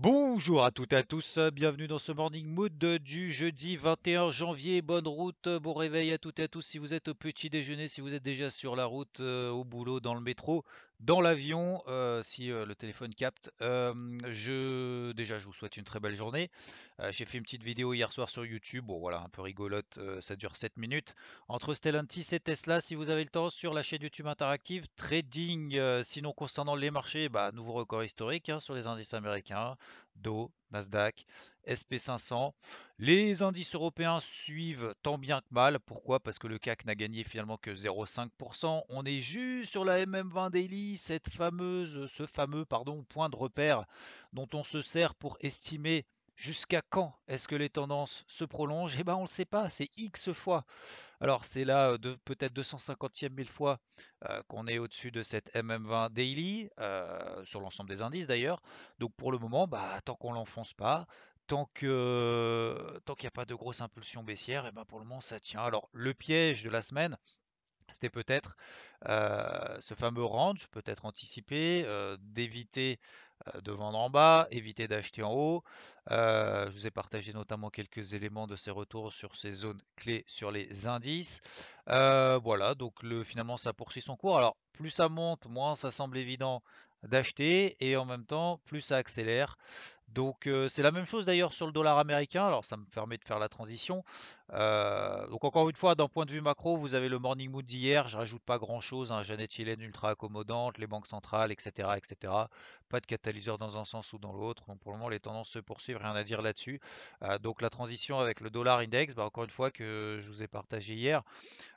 Bonjour à toutes et à tous, bienvenue dans ce Morning Mood du jeudi 21 janvier. Bonne route, bon réveil à toutes et à tous si vous êtes au petit déjeuner, si vous êtes déjà sur la route, euh, au boulot, dans le métro, dans l'avion, euh, si euh, le téléphone capte. Je, déjà, je vous souhaite une très belle journée. Euh, J'ai fait une petite vidéo hier soir sur YouTube, bon voilà, un peu rigolote, ça dure 7 minutes. Entre Stellantis et Tesla, si vous avez le temps, sur la chaîne YouTube interactive, trading. sinon, concernant les marchés, bah, nouveau record historique hein, sur les indices américains, Dow, Nasdaq, SP500. Les indices européens suivent tant bien que mal. Pourquoi? Parce que le CAC n'a gagné finalement que 0,5%. On est juste sur la MM20 Daily, cette fameuse, ce fameux pardon, point de repère dont on se sert pour estimer jusqu'à quand est-ce que les tendances se prolongent? Eh ben on ne le sait pas, c'est X fois. Alors c'est là de peut-être 250e mille fois qu'on est au-dessus de cette MM20 Daily, sur l'ensemble des indices d'ailleurs. Donc pour le moment, bah, tant qu'on l'enfonce pas, tant qu'il n'y a pas de grosse impulsion baissière, et ben pour le moment ça tient. Alors le piège de la semaine, c'était peut-être ce fameux range, peut-être anticipé, d'éviter de vendre en bas, éviter d'acheter en haut. Euh, je vous ai partagé notamment quelques éléments de ces retours sur ces zones clés sur les indices. Euh, voilà, donc le, finalement ça poursuit son cours. Alors plus ça monte, moins ça semble évident d'acheter et en même temps plus ça accélère. Donc euh, c'est la même chose d'ailleurs sur le dollar américain, alors ça me permet de faire la transition. Euh, donc encore une fois, d'un point de vue macro, vous avez le morning mood d'hier, je rajoute pas grand-chose, hein, Janet Yellen ultra accommodante, les banques centrales, etc., etc. Pas de catalyseur dans un sens ou dans l'autre, donc pour le moment les tendances se poursuivent, rien à dire là-dessus. Euh, donc la transition avec le dollar index, bah, encore une fois que je vous ai partagé hier,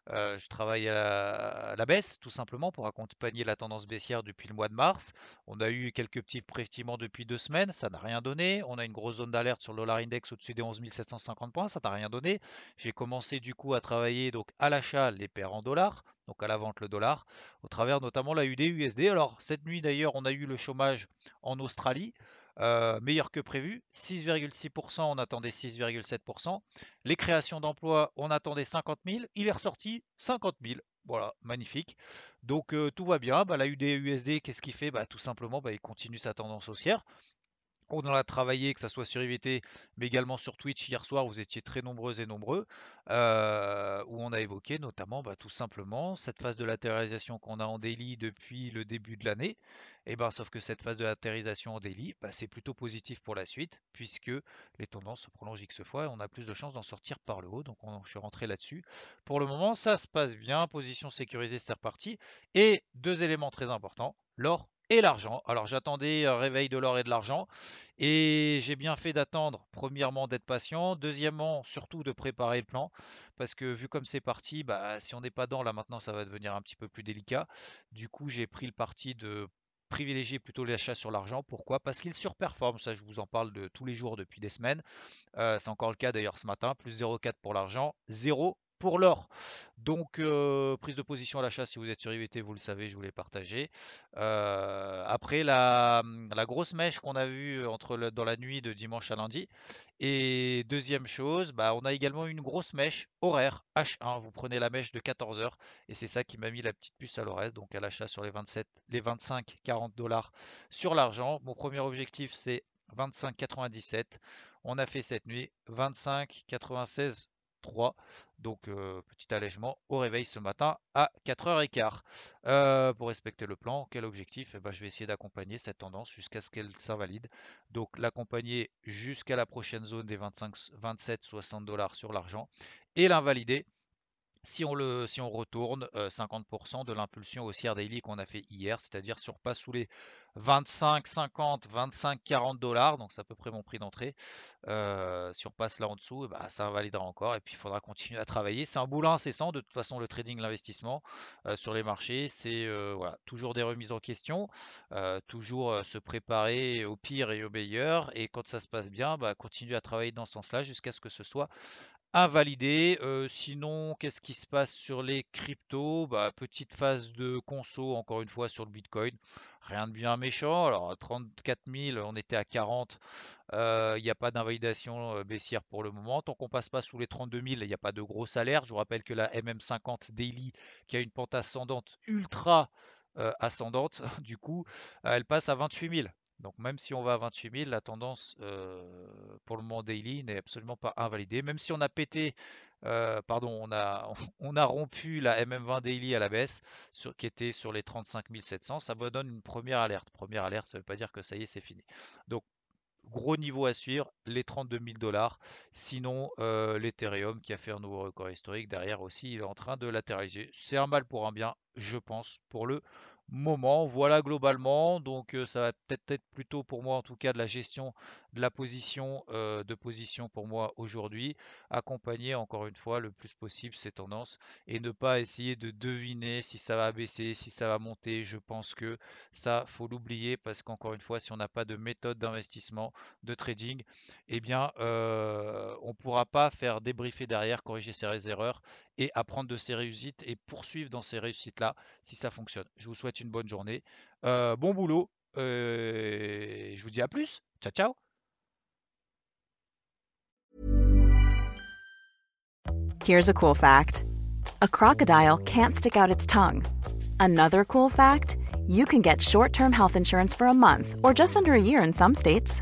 je travaille à la, à la baisse, tout simplement, pour accompagner la tendance baissière depuis le mois de mars. On a eu quelques petits prestiments depuis deux semaines, ça n'a rien On a une grosse zone d'alerte sur le dollar index au-dessus des 11 750 points, ça n'a rien donné. J'ai commencé du coup à travailler donc à l'achat les paires en dollars, donc à la vente le dollar, au travers notamment la UD USD. Alors cette nuit d'ailleurs, on a eu le chômage en Australie. euh, meilleur que prévu, 6,6%, on attendait 6,7%. Les créations d'emplois, on attendait 50 000, il est ressorti 50 000. Voilà, magnifique. Donc euh, tout va bien. Bah, la UD USD, qu'est-ce qu'il fait? Bah, Tout simplement, bah, il continue sa tendance haussière. On en a travaillé, que ça soit sur IVT, mais également sur Twitch hier soir, vous étiez très nombreux et nombreux, euh, où on a évoqué notamment bah, tout simplement cette phase de latéralisation qu'on a en daily depuis le début de l'année. Et ben, sauf que cette phase de latéralisation en daily, bah, c'est plutôt positif pour la suite, puisque les tendances se prolongent X fois et on a plus de chances d'en sortir par le haut. Donc on, je suis rentré là-dessus. Pour le moment, ça se passe bien, position sécurisée, c'est reparti. Et deux éléments très importants, l'or et l'argent. Alors j'attendais un réveil de l'or et de l'argent et j'ai bien fait d'attendre, premièrement d'être patient, deuxièmement surtout de préparer le plan parce que vu comme c'est parti, bah, si on n'est pas dans là maintenant ça va devenir un petit peu plus délicat. Du coup j'ai pris le parti de privilégier plutôt l'achat sur l'argent. Pourquoi? Parce qu'il surperforme, ça je vous en parle de tous les jours depuis des semaines. C'est encore le cas d'ailleurs ce matin, plus 0,4 pour l'argent, 0 pour l'or. Donc, prise de position à l'achat, si vous êtes sur IVT, vous le savez, je vous l'ai partagé. Euh, après, la, la grosse mèche qu'on a vue entre le- dans la nuit de dimanche à lundi. Et deuxième chose, bah, on a également une grosse mèche horaire H1. Vous prenez la mèche de 14 heures et c'est ça qui m'a mis la petite puce à l'oreille. Donc, à l'achat sur les 27, les 25-40 dollars sur l'argent. Mon premier objectif, c'est 25,97. On a fait cette nuit 25,96. 3. Donc, euh, petit allègement au réveil ce matin à 4h15. Euh, pour respecter le plan, quel objectif? Eh ben, Je vais essayer d'accompagner cette tendance jusqu'à ce qu'elle s'invalide. Donc, l'accompagner jusqu'à la prochaine zone des 25, 27, 60 dollars sur l'argent et l'invalider si on, le, si on retourne 50% de l'impulsion haussière daily qu'on a fait hier, c'est-à-dire surpasse sous les 25, 50, 25, 40 dollars, donc c'est à peu près mon prix d'entrée. Euh, si on passe là en dessous, bah, ça invalidera encore et puis il faudra continuer à travailler. C'est un boulot incessant, de toute façon, le trading, l'investissement sur les marchés, c'est voilà, toujours des remises en question, toujours se préparer au pire et au meilleur, et quand ça se passe bien, bah, continuer à travailler dans ce sens-là jusqu'à ce que ce soit invalidé. sinon, qu'est-ce qui se passe sur les cryptos? Bah, Petite phase de conso, encore une fois, sur le Bitcoin. Rien de bien méchant. Alors, à 34 000, on était à 40. Il n'y a pas d'invalidation baissière pour le moment. Tant qu'on passe pas sous les 32 000, il n'y a pas de gros salaire. Je vous rappelle que la MM50 Daily, qui a une pente ascendante ultra ascendante, du coup, elle passe à 28 000. Donc même si on va à 28 000, la tendance euh, pour le moment daily n'est absolument pas invalidée. Même si on a pété, euh, pardon, on a, on a rompu la MM20 daily à la baisse, qui était sur les 35 700, ça me donne une première alerte. Première alerte, ça ne veut pas dire que ça y est, c'est fini. Donc gros niveau à suivre, les 32 000 dollars. Sinon, euh, l'Ethereum qui a fait un nouveau record historique derrière aussi, il est en train de latéraliser. C'est un mal pour un bien, je pense, pour le moment. Voilà globalement. Donc ça va peut-être être plutôt pour moi en tout cas de la gestion de la position de position pour moi aujourd'hui. Accompagner encore une fois le plus possible ces tendances et ne pas essayer de deviner si ça va baisser, si ça va monter. Je pense que ça faut l'oublier parce qu'encore une fois si on n'a pas de méthode d'investissement, de trading, eh bien on ne pourra pas faire débriefer derrière, corriger ses erreurs et apprendre de ses réussites et poursuivre dans ces réussites-là si ça fonctionne. Je vous souhaite une bonne journée, euh, bon boulot, euh, je vous dis à plus. Ciao, ciao. Here's a cool fact. A crocodile can't stick out its tongue. Another cool fact, you can get short-term health insurance for a month or just under a year in some states.